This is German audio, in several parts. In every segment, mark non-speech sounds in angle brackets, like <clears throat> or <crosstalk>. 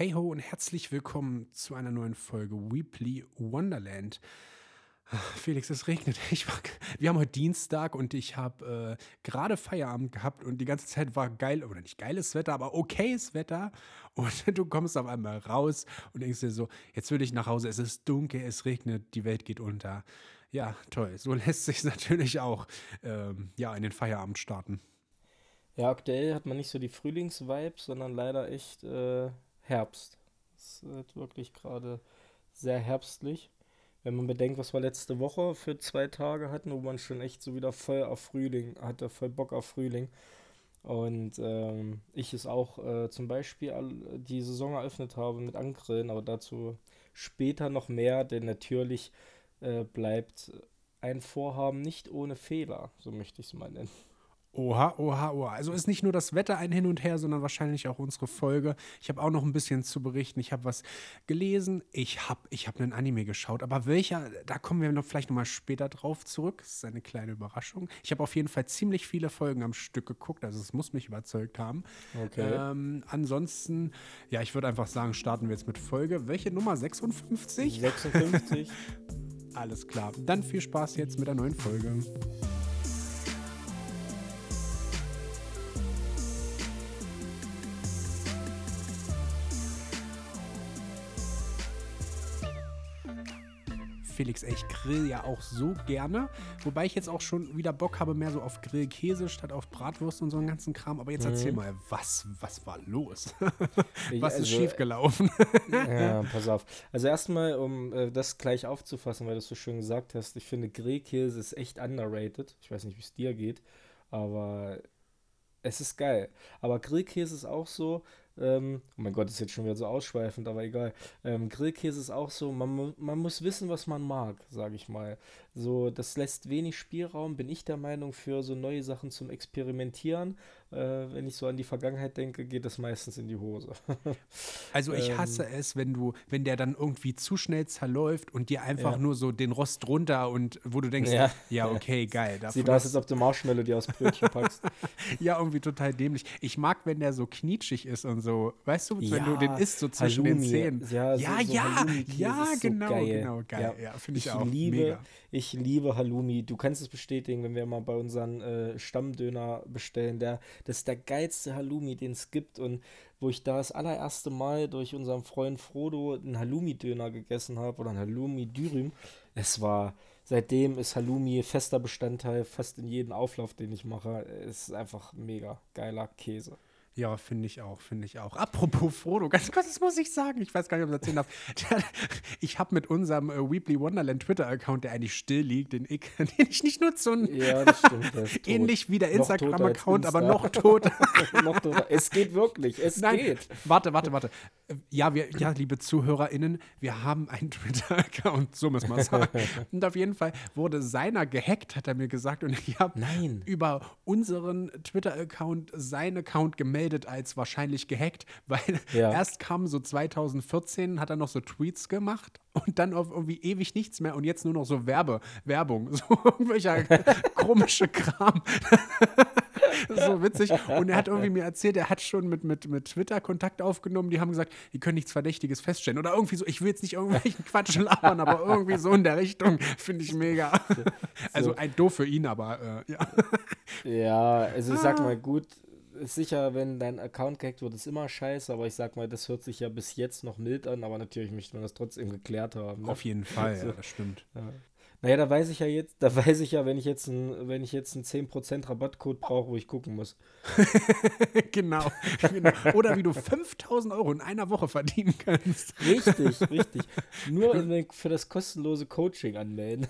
Hey ho und herzlich willkommen zu einer neuen Folge Weebly Wonderland. Felix, es regnet. <laughs> War, wir haben heute Dienstag und ich habe äh, gerade Feierabend gehabt und die ganze Zeit war geil, oder nicht geiles Wetter, aber okayes Wetter. Und <laughs> du kommst auf einmal raus und denkst dir so, jetzt will ich nach Hause, es ist dunkel, es regnet, die Welt geht unter. Ja, toll. So <laughs> lässt sich natürlich auch ähm, ja, in den Feierabend starten. Ja, aktuell hat man nicht so die Frühlingsvibes, sondern leider echt äh, Herbst. Es ist wirklich gerade sehr herbstlich. Wenn man bedenkt, was wir letzte Woche für zwei Tage hatten, wo man schon echt so wieder voll auf Frühling hatte, voll Bock auf Frühling. Und ähm, ich es auch äh, zum Beispiel die Saison eröffnet habe mit Angrillen, aber dazu später noch mehr, denn natürlich äh, bleibt ein Vorhaben nicht ohne Fehler, so möchte ich es mal nennen. Oha, oha, oha. Also ist nicht nur das Wetter ein Hin und Her, sondern wahrscheinlich auch unsere Folge. Ich habe auch noch ein bisschen zu berichten. Ich habe was gelesen. Ich habe ich hab einen Anime geschaut. Aber welcher, da kommen wir noch vielleicht nochmal später drauf zurück. Das ist eine kleine Überraschung. Ich habe auf jeden Fall ziemlich viele Folgen am Stück geguckt. Also es muss mich überzeugt haben. Okay. Ähm, ansonsten, ja, ich würde einfach sagen, starten wir jetzt mit Folge. Welche Nummer? 56? 56. <laughs> Alles klar. Dann viel Spaß jetzt mit der neuen Folge. Felix, ey, ich grill ja auch so gerne. Wobei ich jetzt auch schon wieder Bock habe, mehr so auf Grillkäse statt auf Bratwurst und so einen ganzen Kram. Aber jetzt mhm. erzähl mal, was, was war los? was ist also, schiefgelaufen? ja, pass auf. Also erstmal, um äh, das gleich aufzufassen, weil du es so schön gesagt hast, ich finde Grillkäse ist echt underrated. Ich weiß nicht, wie es dir geht, aber es ist geil. Aber Grillkäse ist auch so, ähm, oh mein Gott, ist jetzt schon wieder so ausschweifend, aber egal. Ähm, Grillkäse ist auch so, man, man muss wissen, was man mag, sage ich mal. So, das lässt wenig Spielraum, bin ich der Meinung, für so neue Sachen zum Experimentieren. Äh, wenn ich so an die Vergangenheit denke, geht das meistens in die Hose. <laughs> also ich hasse ähm, es, wenn du, wenn der dann irgendwie zu schnell zerläuft und dir einfach ja. nur so den Rost runter und wo du denkst, ja, ja okay, geil. Sieht aus, als ob du Marshmallow dir aus Brötchen packst. <laughs> ja, irgendwie total dämlich. Ich mag, wenn der so knietschig ist und so, weißt du, ja, wenn du den isst so zwischen Halloumi. den Zähnen. Ja, ja, so, ja, ja, genau, so genau, geil. Ja, finde ich, ich, auch liebe, mega. Ich liebe Halloumi. Du kannst es bestätigen, wenn wir mal bei unseren äh, Stammdöner bestellen. Der, das ist der geilste Halloumi, den es gibt. Und wo ich da das allererste Mal durch unseren Freund Frodo einen Halloumi-Döner gegessen habe oder ein Halloumi-Dürüm, es war, seitdem ist Halloumi fester Bestandteil fast in jedem Auflauf, den ich mache. Es ist einfach mega geiler Käse. Ja, finde ich auch, finde ich auch. Apropos Frodo, ganz kurz, das muss ich sagen, ich weiß gar nicht, ob ich das erzählen darf. <laughs> Ich habe mit unserem äh, Weebly Wonderland Twitter-Account, der eigentlich still liegt, den ich, <laughs> den ich nicht nutze, und ja, das stimmt, <laughs> ähnlich wie der Instagram-Account, aber noch tot. noch tot. Es geht wirklich, es Nein, geht. Warte, warte, warte. Ja, wir, ja, liebe ZuhörerInnen, wir haben einen Twitter-Account, so muss man sagen. und auf jeden Fall wurde seiner gehackt, hat er mir gesagt, und ich habe über unseren Twitter-Account seinen Account gemeldet gemeldet als wahrscheinlich gehackt, <laughs> weil ja. erst kam so 2014, hat er noch so Tweets gemacht und dann auf irgendwie ewig nichts mehr und jetzt nur noch so Werbe, Werbung, <laughs> so irgendwelcher <laughs> komische Kram. so witzig. Und er hat irgendwie mir erzählt, er hat schon mit, mit, mit Twitter Kontakt aufgenommen. Die haben gesagt, die können nichts Verdächtiges feststellen. Oder irgendwie so, ich will jetzt nicht irgendwelchen Quatsch labern, aber irgendwie so in der Richtung finde ich mega. Also ein doof für ihn, aber äh, ja. Ja, also ich sag mal, gut, ist sicher, wenn dein Account gehackt wird, ist immer scheiße, aber ich sag mal, das hört sich ja bis jetzt noch mild an, aber natürlich möchte man das trotzdem geklärt haben. Ne? Auf jeden Fall, <laughs> so. ja, das stimmt. Ja. Naja, da weiß ich ja jetzt, da weiß ich ja, wenn ich jetzt ein, wenn ich jetzt einen 10% Rabattcode brauche, wo ich gucken muss. <laughs> genau, genau, Oder wie du 5000 Euro in einer Woche verdienen kannst. Richtig, richtig. Nur für das kostenlose Coaching anmelden.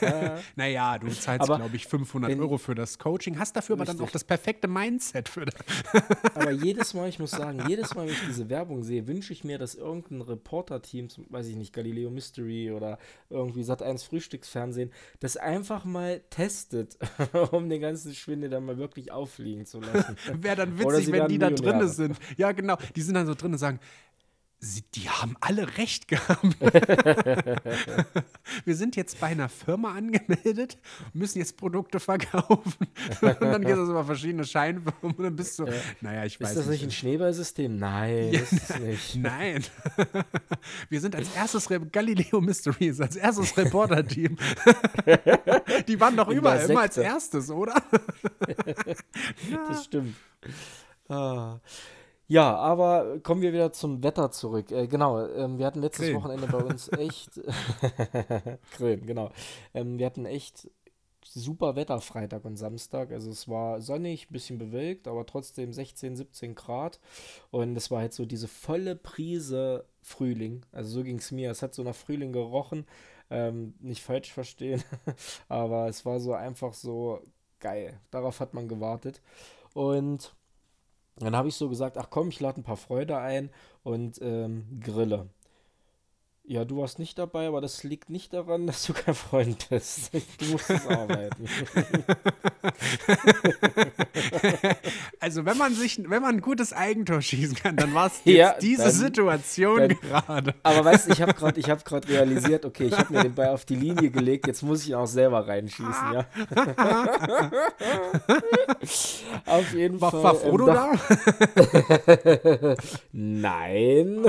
<laughs> naja, du zahlst, glaube ich, 500 wenn, Euro für das Coaching, hast dafür richtig. aber dann auch das perfekte Mindset für das. <laughs> aber jedes Mal, ich muss sagen, jedes Mal, wenn ich diese Werbung sehe, wünsche ich mir, dass irgendein Reporter-Team, weiß ich nicht, Galileo Mystery oder irgendwie Sat1 Frühstücks Fernsehen, das einfach mal testet, <laughs> um den ganzen Schwindel dann mal wirklich auffliegen zu lassen. Wäre dann witzig, wenn die da drin sind. Ja, genau. Die sind dann so drin und sagen, Sie, die haben alle recht gehabt. <laughs> wir sind jetzt bei einer Firma angemeldet, müssen jetzt Produkte verkaufen. <laughs> und dann geht es über verschiedene Scheinfirmen und dann bist du, ja. naja, ich weiß nicht. Ist das nicht ein Schneeballsystem? Nein, ja, ist <laughs> nicht. Nein. wir sind als erstes Re Galileo Mysteries, als erstes Reporter-Team. die waren doch überall immer als erstes, oder? das stimmt. Ah. Ja, aber kommen wir wieder zum Wetter zurück. Äh, genau, ähm, wir hatten letztes Grillen. Wochenende bei uns <laughs> echt. <laughs> Grillen, genau. Ähm, wir hatten echt super Wetter Freitag und Samstag. Also es war sonnig, bisschen bewölkt, aber trotzdem 16, 17 Grad. Und es war halt so diese volle Prise Frühling. Also so ging es mir. Es hat so nach Frühling gerochen. Ähm, nicht falsch verstehen, <laughs> aber es war so einfach so geil. Darauf hat man gewartet. Und dann habe ich so gesagt, ach komm, ich lade ein paar Freunde ein und ähm, grille. Ja, du warst nicht dabei, aber das liegt nicht daran, <laughs> dass du kein Freund bist. Du musst es arbeiten. <laughs> also wenn man sich, wenn man ein gutes Eigentor schießen kann, dann war es <laughs> ja, diese dann, Situation gerade. Aber weißt du, ich habe gerade, ich habe gerade realisiert, okay, ich habe mir den Ball auf die Linie gelegt, jetzt muss ich ihn auch selber reinschießen, ja. auf jeden war, Fall. War Frodo ähm, da? Nein.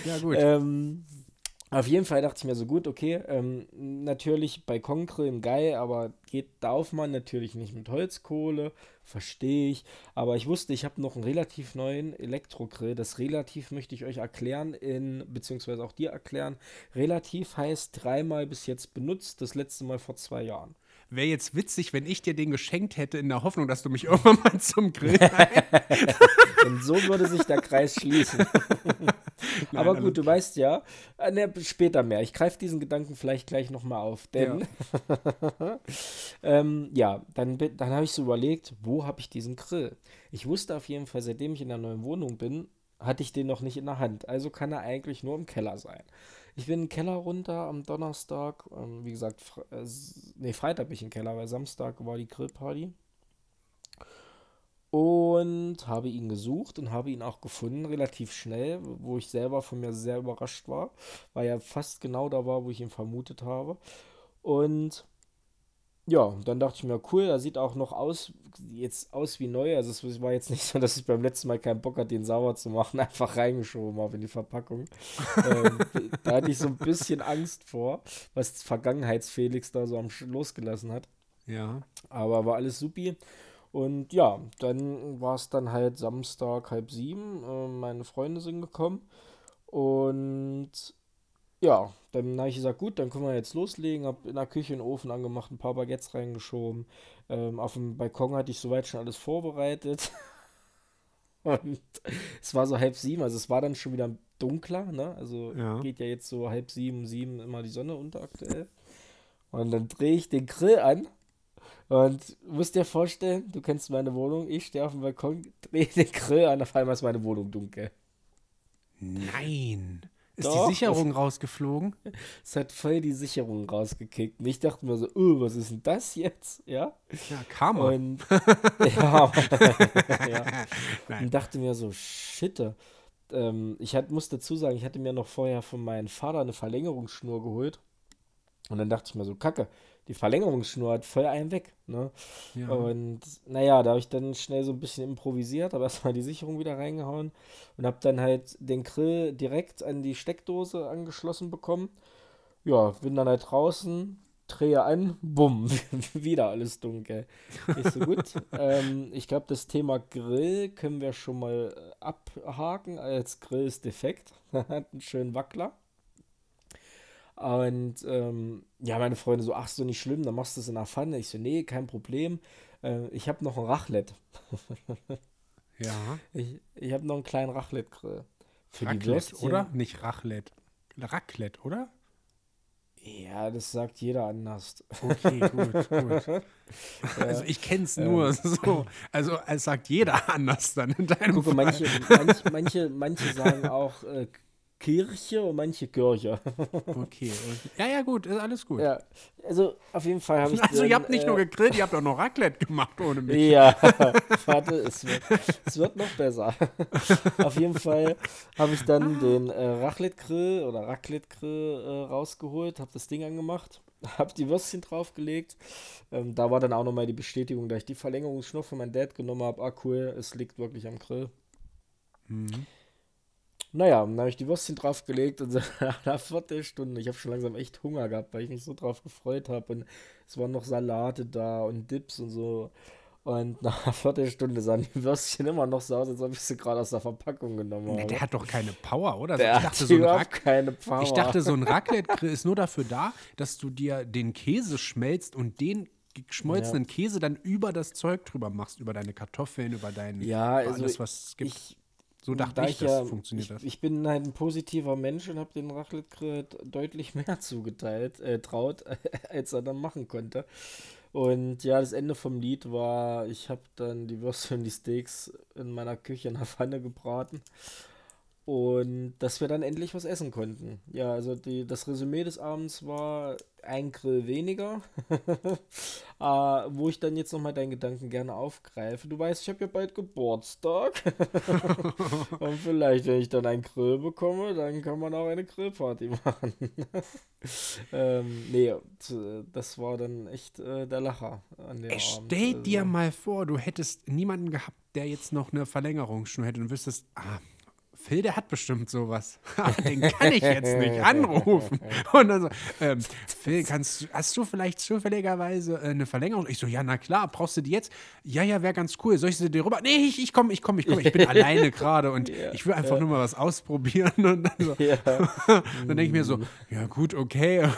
<laughs> Ja, gut. Ähm, auf jeden Fall dachte ich mir so, gut, okay, ähm, natürlich bei Konkrillen geil, aber geht, darf man natürlich nicht mit Holzkohle, verstehe ich. Aber ich wusste, ich habe noch einen relativ neuen Elektrogrill. Das relativ möchte ich euch erklären, in, beziehungsweise auch dir erklären. Relativ heißt dreimal bis jetzt benutzt, das letzte Mal vor zwei Jahren. Wäre jetzt witzig, wenn ich dir den geschenkt hätte, in der Hoffnung, dass du mich <laughs> irgendwann mal zum Grill <laughs> Und so würde sich der Kreis schließen. Nein, Aber gut, du weißt ja, äh, ne, später mehr. Ich greife diesen Gedanken vielleicht gleich nochmal auf. Denn, ja, <laughs> ähm, ja dann, dann habe ich so überlegt, wo habe ich diesen Grill? Ich wusste auf jeden Fall, seitdem ich in der neuen Wohnung bin, hatte ich den noch nicht in der Hand. Also kann er eigentlich nur im Keller sein. Ich bin in den Keller runter am Donnerstag. Ähm, wie gesagt, Fre äh, nee, Freitag bin ich im Keller, weil Samstag war die Grillparty. Und habe ihn gesucht und habe ihn auch gefunden, relativ schnell, wo ich selber von mir sehr überrascht war, weil er fast genau da war, wo ich ihn vermutet habe. Und ja, dann dachte ich mir, cool, er sieht auch noch aus, jetzt aus wie neu. Also es war jetzt nicht so, dass ich beim letzten Mal keinen Bock hatte, den sauer zu machen, <laughs> einfach reingeschoben habe in die Verpackung. ähm, da hatte ich so ein bisschen Angst vor, was Vergangenheitsfelix da so am Sch losgelassen hat. Ja. Aber war alles supi. Und ja, dann war es dann halt Samstag halb sieben. Äh, meine Freunde sind gekommen. Und ja, dann habe ich gesagt, gut, dann können wir jetzt loslegen. Hab in der Küche einen Ofen angemacht, ein paar Baguettes reingeschoben. Ähm, auf dem Balkon hatte ich soweit schon alles vorbereitet. <laughs> Und es war so halb sieben, also es war dann schon wieder dunkler, ne? Also ja. geht ja jetzt so halb sieben, sieben immer die Sonne unter aktuell. Und dann drehe ich den Grill an und musst dir vorstellen, du kennst meine Wohnung, ich stehe auf dem Balkon, drehe den Grill an, auf einmal ist meine Wohnung dunkel. Nein. Ist Doch, die Sicherung es, rausgeflogen? Es hat voll die Sicherung rausgekickt. Und ich dachte mir so, oh, was ist denn das jetzt? Ja, ja Karma. Und, <laughs> ja, <laughs> ja. und dachte mir so, shit. Ähm, ich hat, muss dazu sagen, ich hatte mir noch vorher von meinem Vater eine Verlängerungsschnur geholt. Und dann dachte ich mir so, kacke, die Verlängerungsschnur hat voll einen weg. Ne? Ja. Und naja, da habe ich dann schnell so ein bisschen improvisiert, habe erstmal die Sicherung wieder reingehauen und habe dann halt den Grill direkt an die Steckdose angeschlossen bekommen. Ja, bin dann halt draußen, drehe an, bumm, <laughs> wieder alles dunkel. Nicht so gut. <laughs> ähm, ich glaube, das Thema Grill können wir schon mal abhaken. Als Grill ist defekt. <laughs> Hat einen schönen Wackler. Und ähm, ja, meine Freunde so, ach, so nicht schlimm, dann machst du es in der Pfanne. Ich so, nee, kein Problem. Äh, ich habe noch ein Raclette. <laughs> ja. Ich, ich habe noch einen kleinen Raclette-Grill. Für Raclette, die Würstchen. oder? Nicht Raclette. Raclette, oder? Ja, das sagt jeder anders. Okay, <laughs> gut, gut. Also ich kenne es nur ähm. so. Also es sagt jeder <laughs> anders dann in deinem Gucke. Manche, manche, manche, manche sagen auch äh, Kirche und manche Kirche. <laughs> okay. Ja, ja, gut, ist alles gut. Ja, also auf jeden Fall habe ich. Also, dann, ihr habt nicht äh, nur gegrillt, ihr habt auch noch Raclette gemacht ohne mich. Ja, <laughs> warte, es wird, es wird noch besser. <laughs> auf jeden Fall habe ich dann den äh, Raclette-Grill oder Raclette-Grill äh, rausgeholt, habe das Ding angemacht, habe die Würstchen draufgelegt. Ähm, da war dann auch nochmal die Bestätigung, dass ich die Verlängerungsschnur von meinem Dad genommen habe. Ah, cool, es liegt wirklich am Grill. Mhm. Naja, dann habe ich die Würstchen draufgelegt und so <laughs> nach einer Viertelstunde, ich habe schon langsam echt Hunger gehabt, weil ich mich so drauf gefreut habe und es waren noch Salate da und Dips und so. Und nach einer Viertelstunde sahen die Würstchen immer noch so aus, als ob ich sie gerade aus der Verpackung genommen habe. Nee, der hat doch keine Power, oder? Der ich dachte, hat so ein keine Power. Ich dachte, so ein <laughs> Raclette-Grill ist nur dafür da, dass du dir den Käse schmelzt und den geschmolzenen ja. Käse dann über das Zeug drüber machst, über deine Kartoffeln, über dein ja, also alles, was es gibt. Ich, so dachte da ich, das ja, funktioniert ich, das. Ich bin halt ein positiver Mensch und habe den Raclette deutlich <laughs> mehr zugeteilt, äh, traut, <laughs> als er dann machen konnte. Und ja, das Ende vom Lied war, ich habe dann die Würste und die Steaks in meiner Küche in der Pfanne gebraten und dass wir dann endlich was essen konnten. Ja, also die, das Resümee des Abends war ein Grill weniger, äh, <laughs> wo ich dann jetzt nochmal deinen Gedanken gerne aufgreife. Du weißt, ich habe ja bald Geburtstag. <laughs> Und vielleicht, wenn ich dann einen Grill bekomme, dann kann man auch eine Grillparty <laughs> machen. ähm, nee, das war dann echt äh, der Lacher an dem Abend. Stell dir also. mal vor, du hättest niemanden gehabt, der jetzt noch eine Verlängerungsschnur hätte und wüsstest, ah, Phil, der hat bestimmt sowas. Aber <laughs> den kann ich jetzt nicht anrufen. Und dann so, ähm, Phil, kannst, hast du vielleicht zufälligerweise äh, eine Verlängerung? Ich so, ja, na klar, brauchst du die jetzt? Ja, ja, wäre ganz cool. Soll ich sie dir rüber? Nee, ich, ich komme, ich komme, ich komme. Ich bin <laughs> alleine gerade und ja, ich will einfach ja. nur mal was ausprobieren. <laughs> Und dann, so, ja. dann denke ich mir so, ja gut, okay.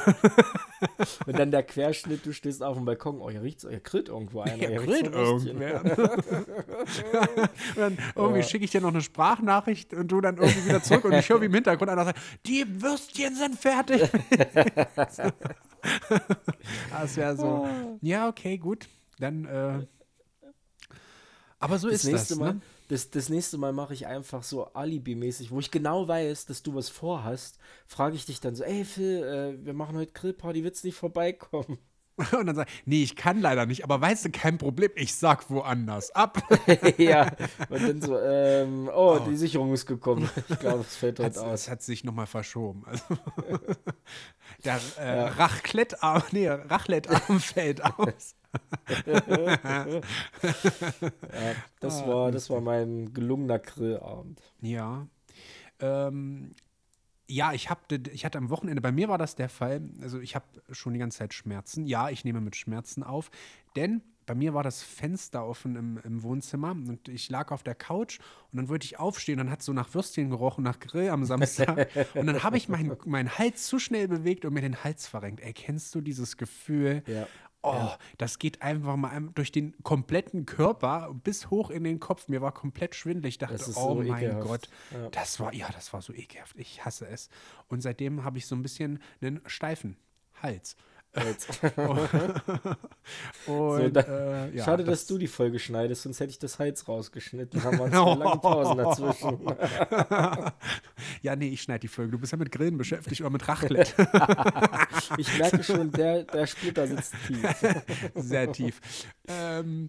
Und dann der Querschnitt, du stehst auf dem Balkon, oh, hier riecht's, hier grillt irgendwo einer. Hier grillt irgendwer. <laughs> dann irgendwie schicke ich dir noch eine Sprachnachricht und du du dann irgendwie wieder zurück und ich höre wie im Hintergrund einer sagt, die Würstchen sind fertig. <laughs> das wäre so, ja, okay, gut. Dann, äh, aber so das ist das, Mal, ne? Das, das nächste Mal mache ich einfach so Alibi-mäßig, wo ich genau weiß, dass du was vorhast, frage ich dich dann so, ey Phil, äh, wir machen heute Grillparty, willst du nicht vorbeikommen? <laughs> Und dann sag ich, nee, ich kann leider nicht, aber weißt du, kein Problem, ich sag woanders ab. <laughs> ja, und dann so, ähm, oh, oh, die Sicherung ist gekommen. Ich glaube, es fällt heute aus. Es hat sich nochmal verschoben. Also, <laughs> der äh, ja. Rachlettarm, nee, Rachlettarm fällt aus. Ja, das, ah, war, das war mein gelungener Grillabend. Ja. Ähm, ja, ich, hab, ich hatte am Wochenende, bei mir war das der Fall, also ich habe schon die ganze Zeit Schmerzen. Ja, ich nehme mit Schmerzen auf, denn bei mir war das Fenster offen im, im, Wohnzimmer und ich lag auf der Couch und dann wollte ich aufstehen und dann hat so nach Würstchen gerochen, nach Grill am Samstag. <laughs> und dann habe ich meinen mein Hals zu schnell bewegt und mir den Hals verrenkt. Ey, kennst du dieses Gefühl? Ja. Oh, ja. das geht einfach mal durch den kompletten Körper bis hoch in den Kopf. Mir war komplett schwindelig. Ich dachte, oh so mein ekelhaft. Gott, ja. das war, ja, das war so ekelhaft. Ich hasse es. Und seitdem habe ich so ein bisschen einen steifen Hals. <laughs> und, so, äh, ja, schade, das, dass du die Folge schneidest, sonst hätte ich das Hals rausgeschnitten. Da haben wir zwei lange Pausen dazwischen. <laughs> ja, nee, ich schneide die Folge. Du bist ja mit Grillen beschäftigt oder mit Raclette. <laughs> ich merke schon, der, der Splitter sitzt tief. Sehr tief. Ähm,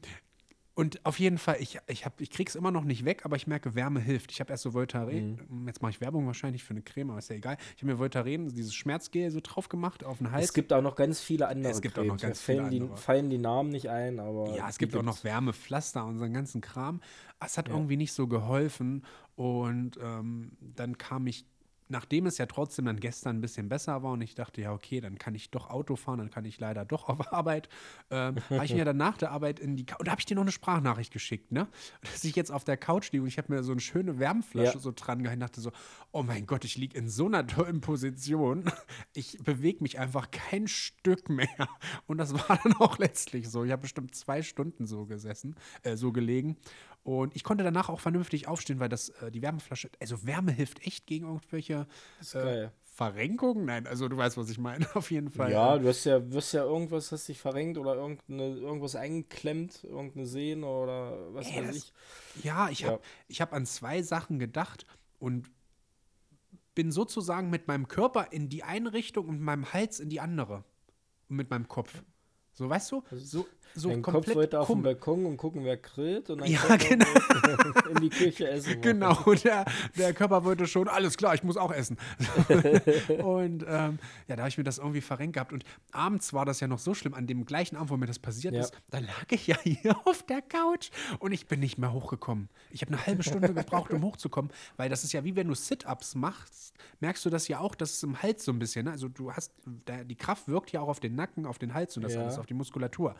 und auf jeden Fall, ich, ich, ich kriege es immer noch nicht weg, aber ich merke, Wärme hilft. Ich habe erst so Voltaren, mhm. jetzt mache ich Werbung wahrscheinlich für eine Creme, aber ist ja egal. Ich habe mir Voltaren, dieses Schmerzgel so drauf gemacht auf den Hals. Es gibt auch noch ganz viele andere Es gibt Cremes. auch noch ganz viele fallen, die, fallen die Namen nicht ein, aber. Ja, es gibt auch noch Wärmepflaster und so einen ganzen Kram. Es hat ja. irgendwie nicht so geholfen und ähm, dann kam ich nachdem es ja trotzdem dann gestern ein bisschen besser war und ich dachte, ja, okay, dann kann ich doch Auto fahren, dann kann ich leider doch auf <laughs> Arbeit, ähm, habe ich mir dann nach der Arbeit in die Couch, und da habe ich dir noch eine Sprachnachricht geschickt, ne? <laughs> Dass ich jetzt auf der Couch liege und ich habe mir so eine schöne Wärmflasche ja. so dran gehalten, dachte so, oh mein Gott, ich liege in so einer tollen Position, <laughs> ich bewege mich einfach kein Stück mehr. Und das war dann auch letztlich so. Ich habe bestimmt zwei Stunden so gesessen, äh, so gelegen und ich konnte danach auch vernünftig aufstehen, weil das, äh, die Wärmeflasche, also Wärme hilft echt gegen irgendwelche äh, Verrenkungen. Nein, also du weißt, was ich meine, <laughs> auf jeden Fall. Ja, du hast ja, wirst ja irgendwas, hast dich verrenkt oder irgendeine, irgendwas eingeklemmt, irgendeine Sehne oder was Ey, weiß ich. Ja, ich ja. habe hab an zwei Sachen gedacht und bin sozusagen mit meinem Körper in die eine Richtung und mit meinem Hals in die andere. Und mit meinem Kopf. So, weißt du? So, so Dein komplett Kopf wollte auf dem Balkon und gucken, wer grillt und dann Ja, genau. in die Küche essen. <laughs> Genau, der, der Körper wollte schon, alles klar, ich muss auch essen. <laughs> und ähm, ja, da habe ich mir das irgendwie verrenkt gehabt. Und abends war das ja noch so schlimm, an dem gleichen Abend, wo mir das passiert Ja. ist, da lag ich ja <laughs> hier auf der Couch und ich bin nicht mehr hochgekommen. Ich habe eine halbe Stunde gebraucht, um hochzukommen, weil das ist ja wie wenn du Sit-Ups machst, merkst du das ja auch, dass es im Hals so ein bisschen, ne? also du hast, die Kraft wirkt ja auch auf den Nacken, auf den Hals und das Ja. alles, auf die Muskulatur.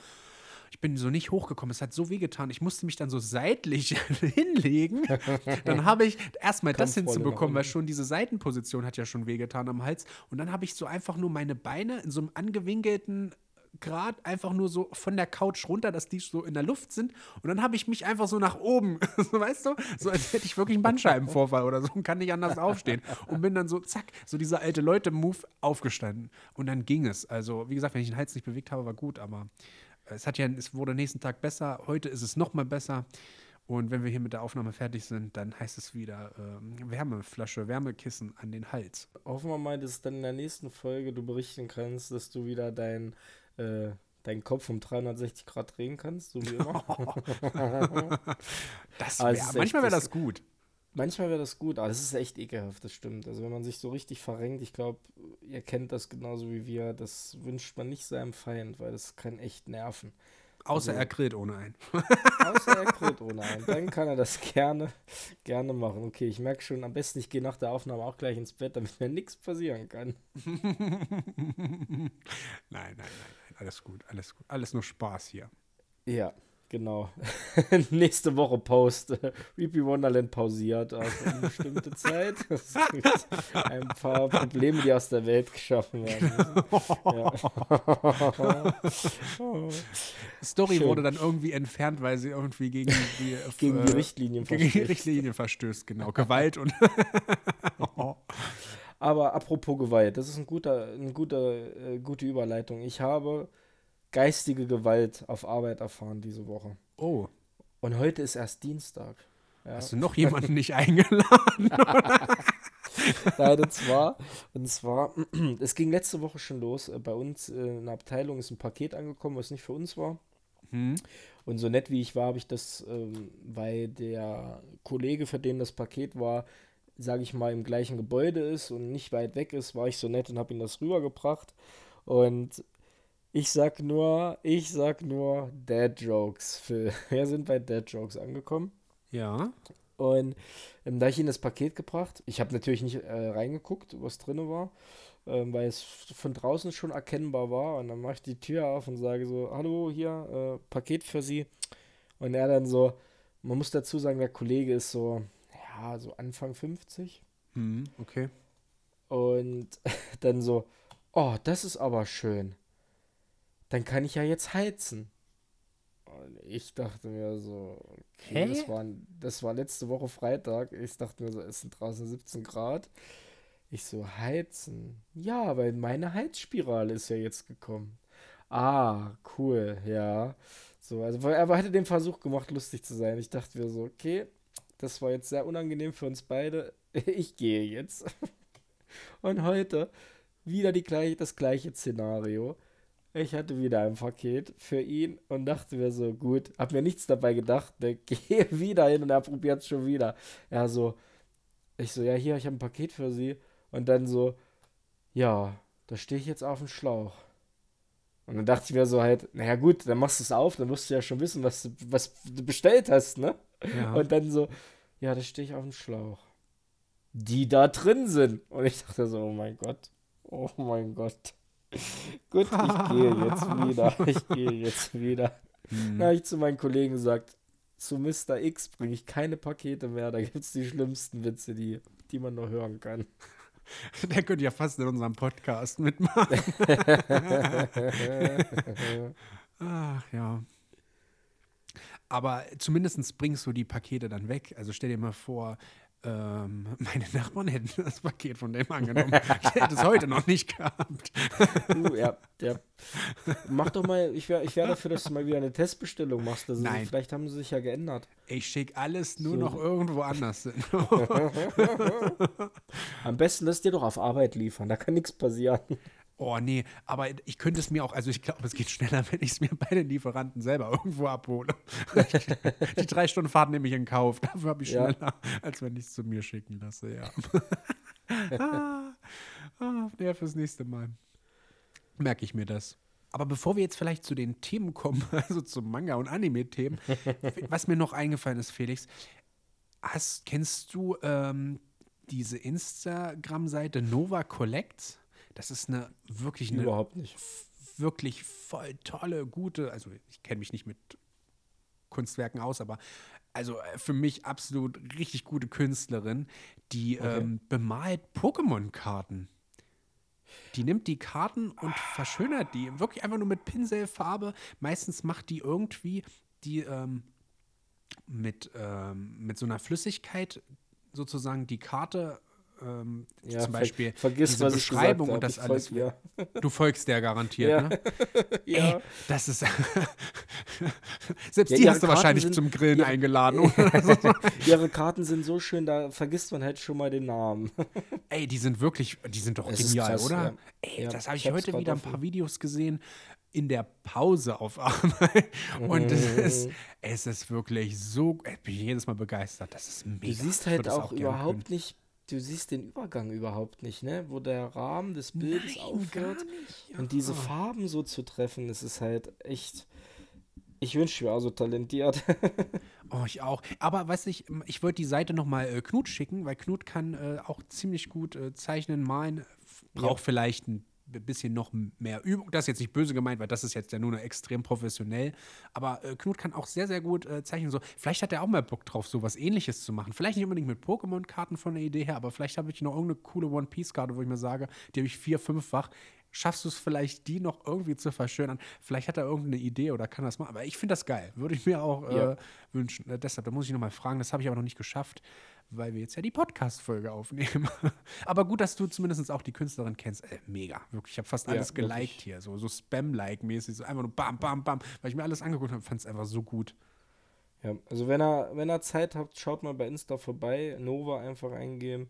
Ich bin so nicht hochgekommen. Es hat so wehgetan. Ich musste mich dann so seitlich <laughs> hinlegen. Dann habe ich erstmal das hinzubekommen, weil schon diese Seitenposition hat ja schon wehgetan am Hals. Und dann habe ich so einfach nur meine Beine in so einem angewinkelten Grad einfach nur so von der Couch runter, dass die so in der Luft sind. Und dann habe ich mich einfach so nach oben, <laughs> so, weißt du, so als hätte ich wirklich einen Bandscheibenvorfall oder so und kann nicht anders aufstehen. Und bin dann so, zack, so dieser alte Leute-Move aufgestanden. Und dann ging es. Also, wie gesagt, wenn ich den Hals nicht bewegt habe, war gut, aber es hat ja, es wurde nächsten Tag besser. Heute ist es noch mal besser. Und wenn wir hier mit der Aufnahme fertig sind, dann heißt es wieder ähm, Wärmeflasche, Wärmekissen an den Hals. Hoffen wir mal, dass dann in der nächsten Folge du berichten kannst, dass du wieder dein, äh, deinen Kopf um 360 Grad drehen kannst, so wie immer. <laughs> <laughs> Das Aber wär, manchmal wäre das gut. Manchmal wäre das gut, aber das ist echt ekelhaft, das stimmt. Also wenn man sich so richtig verrenkt, ich glaube, ihr kennt das genauso wie wir, das wünscht man nicht seinem Feind, weil das kann echt nerven. Außer Also- er grillt ohne einen. Außer er grillt ohne einen. <laughs> Dann kann er das gerne, gerne machen. Okay, ich merke schon, am besten ich gehe nach der Aufnahme auch gleich ins Bett, damit mir nichts passieren kann. <laughs> nein, nein, nein, nein. Alles gut, alles gut. Alles nur Spaß hier. Ja, genau. <laughs> Nächste Woche Post. Reapy Wonderland pausiert auf eine bestimmte Zeit. <laughs> Es gibt ein paar Probleme, die aus der Welt geschaffen werden müssen. <laughs> Ja. Story Schön. wurde dann irgendwie entfernt, weil sie irgendwie gegen die, Gegen die äh, Richtlinien gegen die verstößt. Richtlinien verstößt, genau. Gewalt und Aber apropos Gewalt, das ist ein guter, eine gute, äh, gute Überleitung. Ich habe geistige Gewalt auf Arbeit erfahren diese Woche. Oh, Und heute ist erst Dienstag. Ja. hast du noch jemanden nicht eingeladen? <laughs> Nein, und zwar, und zwar, <clears throat> es ging letzte Woche schon los. Äh, Bei uns äh, in der Abteilung ist ein Paket angekommen, was nicht für uns war. Hm? Und so nett wie ich war, habe ich das, ähm, weil der Kollege, für den das Paket war, sage ich mal, im gleichen Gebäude ist und nicht weit weg ist, war ich so nett und habe ihm das rübergebracht. Und ich sag nur, ich sag nur Dad Jokes. Phil. <laughs> Wir sind bei Dad Jokes angekommen. Ja. Und ähm, da ich ihm das Paket gebracht, ich habe natürlich nicht äh, reingeguckt, was drin war, ähm, weil es von draußen schon erkennbar war. Und dann mache ich die Tür auf und sage so, hallo, hier, äh, Paket für Sie. Und er dann so, man muss dazu sagen, der Kollege ist so, ja, so Anfang 50. Hm, okay. Und <laughs> dann so, oh, das ist aber schön. Dann kann ich ja jetzt heizen. Und ich dachte mir so, okay, Hä? das war, das war letzte Woche Freitag. Ich dachte mir so, es sind draußen 17 Grad. Ich so, heizen. Ja, weil meine Heizspirale ist ja jetzt gekommen. Ah, cool, ja. So, also er hatte den Versuch gemacht, lustig zu sein. Ich dachte mir so, okay, das war jetzt sehr unangenehm für uns beide. <laughs> Ich gehe jetzt. <laughs> Und heute wieder die gleiche, das gleiche Szenario. Ich hatte wieder ein Paket für ihn und dachte mir so, gut, hab mir nichts dabei gedacht, ne, <laughs> gehe wieder hin und er probiert es schon wieder. Er so, ich so, ja, hier, ich habe ein Paket für Sie. Und dann so, ja, da stehe ich jetzt auf dem Schlauch. Und dann dachte ich mir so halt, naja gut, dann machst du es auf, dann wirst du ja schon wissen, was du, was du bestellt hast, ne? Ja. <laughs> Und dann so, ja, da stehe ich auf dem Schlauch. Die da drin sind. Und ich dachte so, oh mein Gott. Oh mein Gott. <laughs> Gut, ich gehe jetzt <laughs> wieder. Ich gehe jetzt wieder. Hm. Dann habe ich zu meinen Kollegen gesagt, zu Mr. X bringe ich keine Pakete mehr. Da gibt es die schlimmsten Witze, die, die man nur hören kann. <laughs> Der könnte ja fast in unserem Podcast mitmachen. Ach ja. Aber zumindest bringst du die Pakete dann weg. Also stell dir mal vor, ähm, <laughs> meine Nachbarn hätten das Paket von dem angenommen. ich hätte es heute noch nicht gehabt. du, ja, ja. Mach doch mal, ich wäre ich wär dafür, dass du mal wieder eine Testbestellung machst. Also Nein. Vielleicht haben sie sich ja geändert. Ich schicke alles nur so. noch irgendwo anders hin. <laughs> <laughs> Am besten lässt dir doch auf Arbeit liefern, da kann nichts passieren. Oh nee, aber ich könnte es mir auch, also ich glaube, es geht schneller, <laughs> wenn ich es mir bei den Lieferanten selber irgendwo abhole. <laughs> Die drei Stunden Fahrt nehme ich in Kauf. Dafür habe ich schneller, ja. als wenn ich es zu mir schicken lasse, ja. <laughs> ah, ah, ja, fürs nächste Mal. Merke ich mir das. Aber bevor wir jetzt vielleicht zu den Themen kommen, also zum Manga- und Anime-Themen, was mir noch eingefallen ist, Felix, hast, kennst du ähm, diese Instagram-Seite Nova Collects? Das ist eine wirklich eine Überhaupt nicht. wirklich voll tolle, gute, also ich kenne mich nicht mit Kunstwerken aus, aber also äh, für mich absolut richtig gute Künstlerin, die okay. ähm, bemalt Pokémon-Karten. Die nimmt die Karten und verschönert die. Wirklich einfach nur mit Pinselfarbe. Meistens macht die irgendwie die ähm, mit, ähm, mit so einer Flüssigkeit sozusagen die Karte ähm, ja, zum Beispiel vergiss, diese Beschreibung und das alles. Folg, ja. Du folgst der garantiert, ja. ne? <laughs> ja. Ey, das ist. <laughs> Selbst die hast du Karten wahrscheinlich sind, zum Grillen eingeladen. <laughs> ihre Karten sind so schön, da vergisst man halt schon mal den Namen. Ey, die sind wirklich, die sind doch es genial, krass, oder? Ey, das habe ich heute wieder ein paar Videos gesehen in der Pause auf Arbeit. Und es ist, es ist wirklich so, ich bin jedes Mal begeistert. Das ist mega. Du siehst halt auch, auch überhaupt nicht du siehst den Übergang überhaupt nicht, ne? Wo der Rahmen des Bildes Nein, aufhört ja. und diese Farben so zu treffen, das ist halt echt. Ich wünsche, ich wäre so talentiert. <laughs> oh, ich auch. Aber weiß ich, ich wollte die Seite nochmal äh, Knut schicken, weil Knut kann äh, auch ziemlich gut äh, zeichnen, malen, braucht ja. vielleicht ein bisschen noch mehr Übung. Das ist jetzt nicht böse gemeint, weil das ist jetzt ja nur extrem professionell. Aber äh, Knut kann auch sehr, sehr gut äh, zeichnen. So, vielleicht hat er auch mal Bock drauf, so was ähnliches zu machen. Vielleicht nicht unbedingt mit Pokémon-Karten von der Idee her, aber vielleicht habe ich noch irgendeine coole One-Piece-Karte, wo ich mir sage, die habe ich vier, fünffach. Schaffst du es vielleicht, die noch irgendwie zu verschönern? Vielleicht hat er irgendeine Idee oder kann das machen. Aber ich finde das geil. Würde ich mir auch äh, ja. wünschen. Äh, deshalb, da muss ich nochmal fragen. Das habe ich aber noch nicht geschafft weil wir jetzt ja die Podcast-Folge aufnehmen. <laughs> Aber gut, dass du zumindest auch die Künstlerin kennst. Äh, mega, wirklich. Ich habe fast alles ja, geliked hier, so, so Spam-like-mäßig, so einfach nur bam, bam, bam, weil ich mir alles angeguckt habe, fand es einfach so gut. Ja, also wenn er, wenn er Zeit habt, schaut mal bei Insta vorbei, Nova einfach eingeben.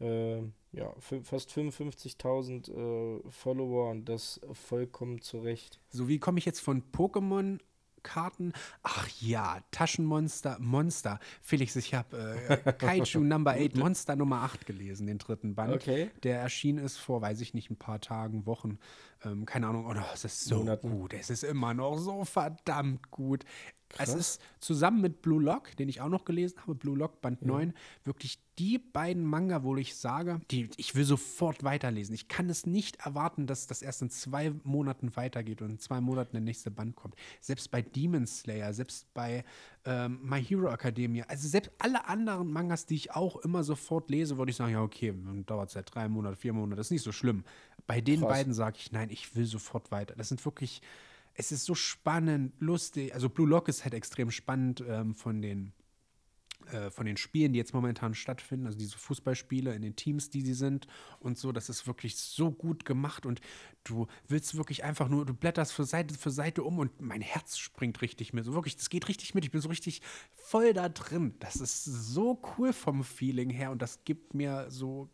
Äh, ja, fast 55.000 äh, Follower und das vollkommen zurecht. So, wie komme ich jetzt von Pokémon Karten. Ach ja, Taschenmonster, Monster. Felix, ich habe äh, Kaiju <laughs> Number 8, Monster Nummer 8 gelesen, den dritten Band. Okay. Der erschienen ist vor, weiß ich nicht, ein paar Tagen, Wochen. Ähm, keine Ahnung. Oh, es ist so Monaten. gut. Es ist immer noch so verdammt gut. Krass. Es ist zusammen mit Blue Lock, den ich auch noch gelesen habe, Blue Lock Band ja. 9, wirklich die beiden Manga, wo ich sage, die, ich will sofort weiterlesen. Ich kann es nicht erwarten, dass das erst in zwei Monaten weitergeht und in zwei Monaten der nächste Band kommt. Selbst bei Demon Slayer, selbst bei ähm, My Hero Academia, also selbst alle anderen Mangas, die ich auch immer sofort lese, würde ich sagen, ja, okay, dann dauert es seit drei Monaten, vier Monaten, das ist nicht so schlimm. Bei den Krass. beiden sage ich, nein, ich will sofort weiter. Das sind wirklich es ist so spannend, lustig. Also Blue Lock ist halt extrem spannend ähm, von den äh, von den Spielen, die jetzt momentan stattfinden, also diese Fußballspiele in den Teams, die sie sind und so, das ist wirklich so gut gemacht und du willst wirklich einfach nur, du blätterst für Seite für Seite um und mein Herz springt richtig mit, so wirklich, das geht richtig mit, ich bin so richtig voll da drin. Das ist so cool vom Feeling her und das gibt mir so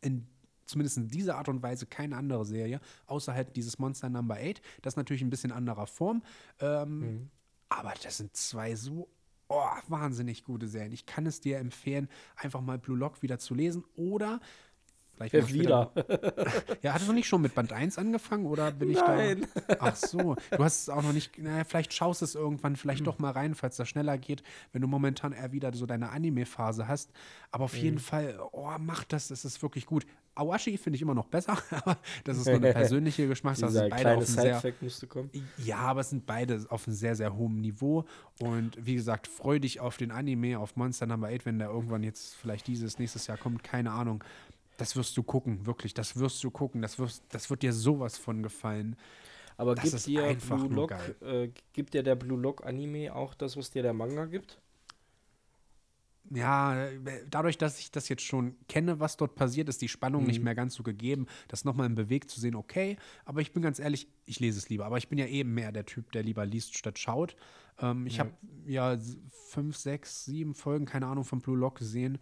in zumindest in dieser Art und Weise keine andere Serie, außer halt dieses Monster Number 8. Das ist natürlich ein bisschen anderer Form. Ähm, mhm. Aber das sind zwei so oh, wahnsinnig gute Serien. Ich kann es dir empfehlen, einfach mal Blue Lock wieder zu lesen oder Vielleicht wieder. <laughs> ja, hattest du nicht schon mit Band 1 angefangen oder bin ich Nein. da? Ach so, du hast es auch noch nicht. Naja, vielleicht schaust du es irgendwann vielleicht mhm. doch mal rein, falls das schneller geht, wenn du momentan eher wieder so deine Anime-Phase hast. Aber auf mhm. jeden Fall, oh, mach das, das ist wirklich gut. Awashi finde ich immer noch besser, <laughs> aber das ist nur eine persönliche Geschmackssache. Dieser beide auf sehr, müsste kommen. Ja, aber es sind beide auf einem sehr, sehr hohen Niveau. Und wie gesagt, freu dich auf den Anime, auf Monster Number 8, wenn der irgendwann jetzt vielleicht dieses nächstes Jahr kommt, keine Ahnung. Das wirst du gucken, wirklich. Das wirst du gucken. Das, wirst, das wird dir sowas von gefallen. Aber das gibt dir Blue Lock, äh, gibt dir der Blue Lock Anime auch das, was dir der Manga gibt? ja, dadurch, dass ich das jetzt schon kenne, was dort passiert, ist die Spannung mhm. nicht mehr ganz so gegeben, das nochmal im Beweg zu sehen, okay. Aber ich bin ganz ehrlich, ich lese es lieber. Aber ich bin ja eben mehr der Typ, der lieber liest statt schaut. Ähm, ich ja. habe ja fünf, sechs, sieben Folgen, keine Ahnung, von Blue Lock gesehen.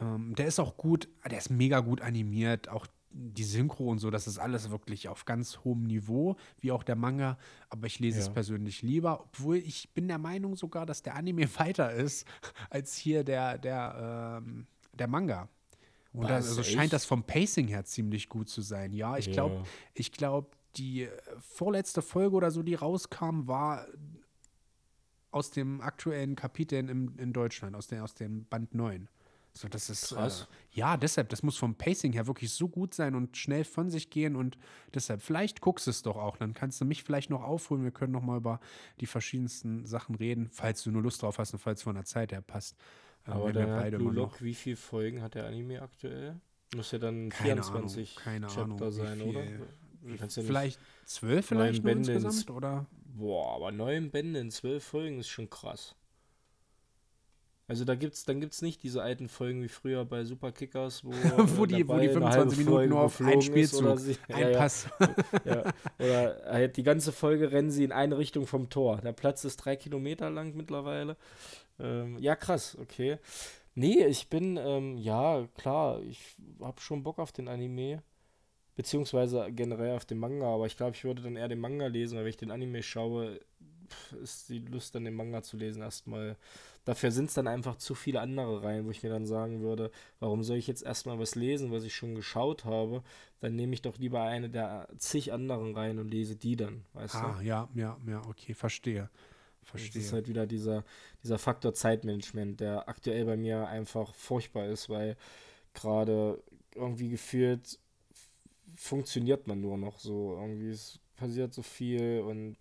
Ähm, der ist auch gut, der ist mega gut animiert. Auch die Synchro und so, das ist alles wirklich auf ganz hohem Niveau, wie auch der Manga. Aber ich lese ja. es persönlich lieber, obwohl ich bin der Meinung sogar, dass der Anime <laughs> weiter ist als hier der, der, ähm, der Manga. Und das, also scheint das vom Pacing her ziemlich gut zu sein. Ja, ich glaube, ja. ich glaube, die vorletzte Folge oder so, die rauskam, war aus dem aktuellen Kapitel in, in Deutschland, aus, der, aus dem Band 9. So, das ist krass. Äh, ja, deshalb, das muss vom Pacing her wirklich so gut sein und schnell von sich gehen und deshalb, vielleicht guckst du es doch auch, dann kannst du mich vielleicht noch aufholen. Wir können noch mal über die verschiedensten Sachen reden, falls du nur Lust drauf hast und falls es von der Zeit her passt. Äh, Aber der beide Blue Lock, wie viele Folgen hat der Anime aktuell? Muss ja dann keine 24 Ahnung, keine Chapter Ahnung, sein, oder? Ja vielleicht zwölf vielleicht nur insgesamt, oder? Boah, aber neun Bände in zwölf Folgen ist schon krass. Also da gibt's, dann gibt es nicht diese alten Folgen wie früher bei Super Kickers, wo, <laughs> wo, äh, die, wo die 25 Minuten nur auf ein Spielzug, sie, ein ja, Pass. <laughs> ja. Oder halt die ganze Folge rennen sie in eine Richtung vom Tor. Der Platz ist drei Kilometer lang mittlerweile. Ähm, ja, krass, okay. Nee, ich bin, ähm, ja, klar, ich habe schon Bock auf den Anime. Beziehungsweise generell auf den Manga, aber ich glaube, ich würde dann eher den Manga lesen, weil wenn ich den Anime schaue, ist die Lust dann den Manga zu lesen erstmal Dafür sind es dann einfach zu viele andere Reihen, wo ich mir dann sagen würde, warum soll ich jetzt erstmal was lesen, was ich schon geschaut habe? Dann nehme ich doch lieber eine der zig anderen Reihen und lese die dann, weißt ah, du? ja, ja, ja, okay, verstehe. Verstehe. Das ist halt wieder dieser, dieser Faktor Zeitmanagement, der aktuell bei mir einfach furchtbar ist, weil gerade irgendwie gefühlt funktioniert man nur noch so. Irgendwie es passiert so viel und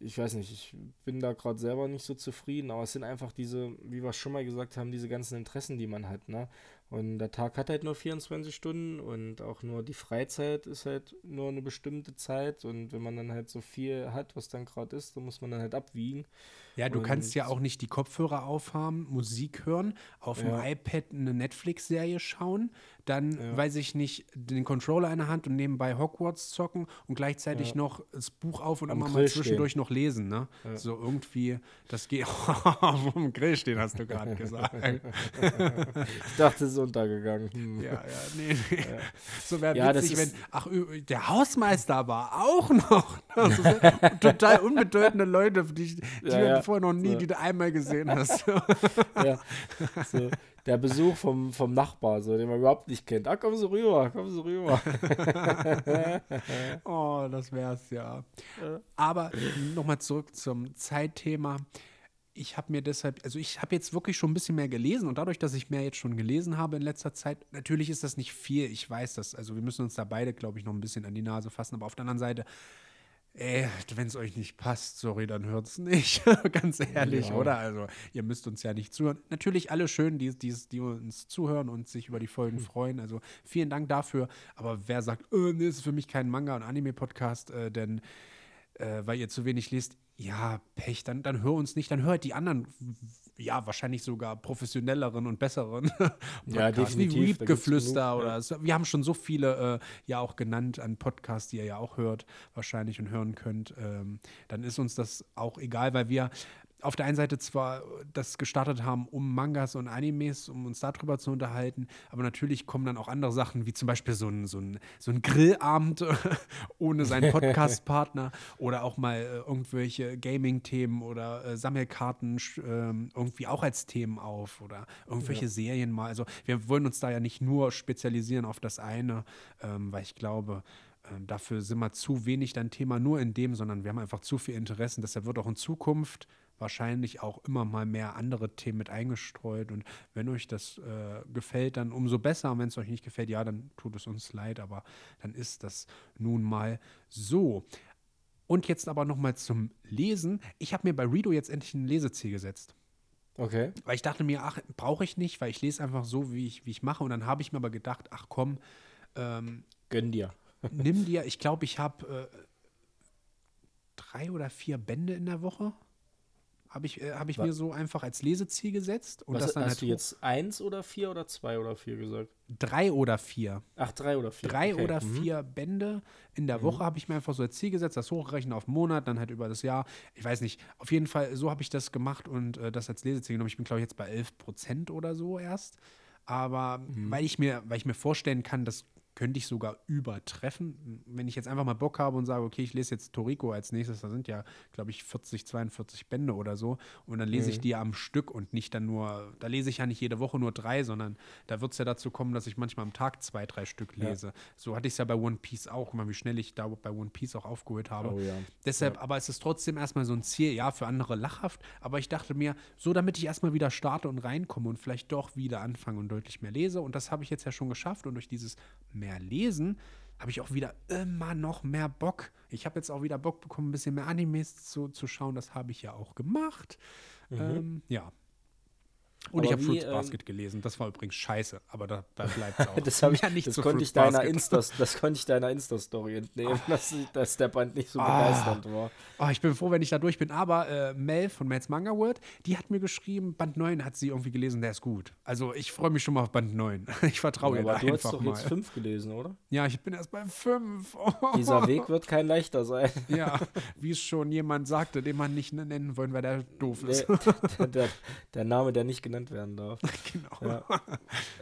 ich weiß nicht, ich bin da gerade selber nicht so zufrieden, aber es sind einfach diese, wie wir schon mal gesagt haben, diese ganzen Interessen, die man hat, ne? Und der Tag hat halt nur 24 Stunden und auch nur die Freizeit ist halt nur eine bestimmte Zeit und wenn man dann halt so viel hat, was dann gerade ist, dann muss man dann halt abwiegen. Ja, du und kannst ja auch nicht die Kopfhörer aufhaben, Musik hören, auf ja. dem iPad eine Netflix-Serie schauen, dann, ja. weiß ich nicht, den Controller in der Hand und nebenbei Hogwarts zocken und gleichzeitig ja. noch das Buch auf und Am immer Grill mal zwischendurch stehen. noch lesen, ne? So irgendwie, das geht <laughs> auf dem Grill stehen, hast du gerade <laughs> gesagt. ich dachte, es ist untergegangen. Hm. Ja, ja, <laughs> nee, nee. So wäre ja, witzig, wenn, ach, der Hausmeister war auch noch. Also, total unbedeutende Leute, die, die ja, vorher noch nie, so. die du einmal gesehen hast. <laughs> ja, so. Der Besuch vom, vom Nachbar, so, den man überhaupt nicht kennt. Ah, kommen Sie rüber, kommen Sie rüber. <laughs> oh, das wär's ja. Aber nochmal zurück zum Zeitthema ich habe mir deshalb, also ich habe jetzt wirklich schon ein bisschen mehr gelesen und dadurch, dass ich mehr jetzt schon gelesen habe in letzter Zeit, natürlich ist das nicht viel, ich weiß das. Also wir müssen uns da beide, glaube ich, noch ein bisschen an die Nase fassen, aber auf der anderen Seite, äh, wenn es euch nicht passt, sorry, dann hört es nicht. <laughs> Ganz ehrlich, ja. oder? Also, ihr müsst uns ja nicht zuhören. Natürlich alle schön, die, die, die uns zuhören und sich über die Folgen mhm. freuen. Also, vielen Dank dafür. Aber wer sagt, oh, nee, ist für mich kein Manga- und Anime-Podcast, äh, denn äh, weil ihr zu wenig liest, ja, Pech, dann, dann hör uns nicht, dann hört die anderen, ja, wahrscheinlich sogar professionelleren und besseren <laughs> ja, definitiv. Wie Geflüster oder ja. so. wir haben schon so viele äh, ja auch genannt an Podcasts, die ihr ja auch hört, wahrscheinlich und hören könnt. Ähm, dann ist uns das auch egal, weil wir auf der einen Seite zwar das gestartet haben, um Mangas und Animes, um uns darüber zu unterhalten, aber natürlich kommen dann auch andere Sachen, wie zum Beispiel so ein, so ein, so ein Grillabend <laughs> ohne seinen <laughs> Podcast-Partner oder auch mal äh, irgendwelche Gaming-Themen oder äh, Sammelkarten äh, irgendwie auch als Themen auf oder irgendwelche ja. Serien mal. Also wir wollen uns da ja nicht nur spezialisieren auf das eine, ähm, weil ich glaube, ähm, Dafür sind wir zu wenig dein Thema nur in dem, sondern wir haben einfach zu viel Interessen. Deshalb wird auch in Zukunft wahrscheinlich auch immer mal mehr andere Themen mit eingestreut. Und wenn euch das äh, gefällt, dann umso besser. Und wenn es euch nicht gefällt, ja, dann tut es uns leid, aber dann ist das nun mal so. Und jetzt aber nochmal zum Lesen. Ich habe mir bei Redo jetzt endlich ein Leseziel gesetzt. Okay. Weil ich dachte mir, ach, brauche ich nicht, weil ich lese einfach so, wie ich, wie ich mache. Und dann habe ich mir aber gedacht, ach komm, ähm, gönn dir. nimm dir, ich glaube, ich habe äh, drei oder vier Bände in der Woche habe ich, äh, hab ich mir so einfach als Leseziel gesetzt. Und Was, das dann hast halt du jetzt eins oder vier oder zwei oder vier gesagt? drei oder vier. Ach, drei oder vier. Drei okay. oder mhm. vier Bände in der Woche habe ich mir einfach so als Ziel gesetzt, das hochrechnen auf Monat, dann halt über das Jahr. Ich weiß nicht, auf jeden Fall, so habe ich das gemacht und äh, das als Leseziel genommen. Ich bin, glaube ich, jetzt bei 11 Prozent oder so erst. Aber Mhm. weil, ich mir, weil ich mir vorstellen kann, das könnte ich sogar übertreffen. Wenn ich jetzt einfach mal Bock habe und sage, okay, ich lese jetzt Toriko als nächstes, da sind ja, glaube ich, 40, 42 Bände oder so. Und dann lese ich die am Stück und nicht dann nur, da lese ich ja nicht jede Woche nur drei, sondern da wird es ja dazu kommen, dass ich manchmal am Tag zwei, drei Stück lese. So hatte ich es ja bei One Piece auch. Mal, wie schnell ich da bei One Piece auch aufgeholt habe. Oh ja. Deshalb, aber es ist trotzdem erstmal so ein Ziel, ja, für andere lachhaft. Aber ich dachte mir, so damit ich erstmal wieder starte und reinkomme und vielleicht doch wieder anfange und deutlich mehr lese. Und das habe ich jetzt ja schon geschafft. Und durch dieses mehr Lesen habe ich auch wieder immer noch mehr Bock. Ich habe jetzt auch wieder Bock bekommen, ein bisschen mehr Animes zu, zu schauen. Das habe ich ja auch gemacht. Ähm, ja. Und ich. Aber habe Fruits ähm, Basket gelesen. Das war übrigens scheiße, aber da, da bleibt es <laughs> auch. Das, hab ich, Mehr nicht das, zu konnte ich deiner. Insta, das konnte ich deiner Insta-Story entnehmen, dass, dass der Band nicht so Ah. begeisternd war. Oh, ich bin froh, wenn ich da durch bin. Aber äh, Mel von Mel's Manga World, die hat mir geschrieben, Band 9 hat sie irgendwie gelesen, der ist gut. Also ich freue mich schon mal auf Band 9. <laughs> Ich vertraue ihr Aber da du hast einfach doch mal. jetzt fünf gelesen, oder? Ja, ich bin erst bei 5. <laughs> Dieser Weg wird kein leichter sein. Ja, wie es schon jemand sagte, den man nicht nennen wollen, weil der doof Nee, ist. der, der, der Name, der nicht genannt werden darf. <laughs> genau. Ja,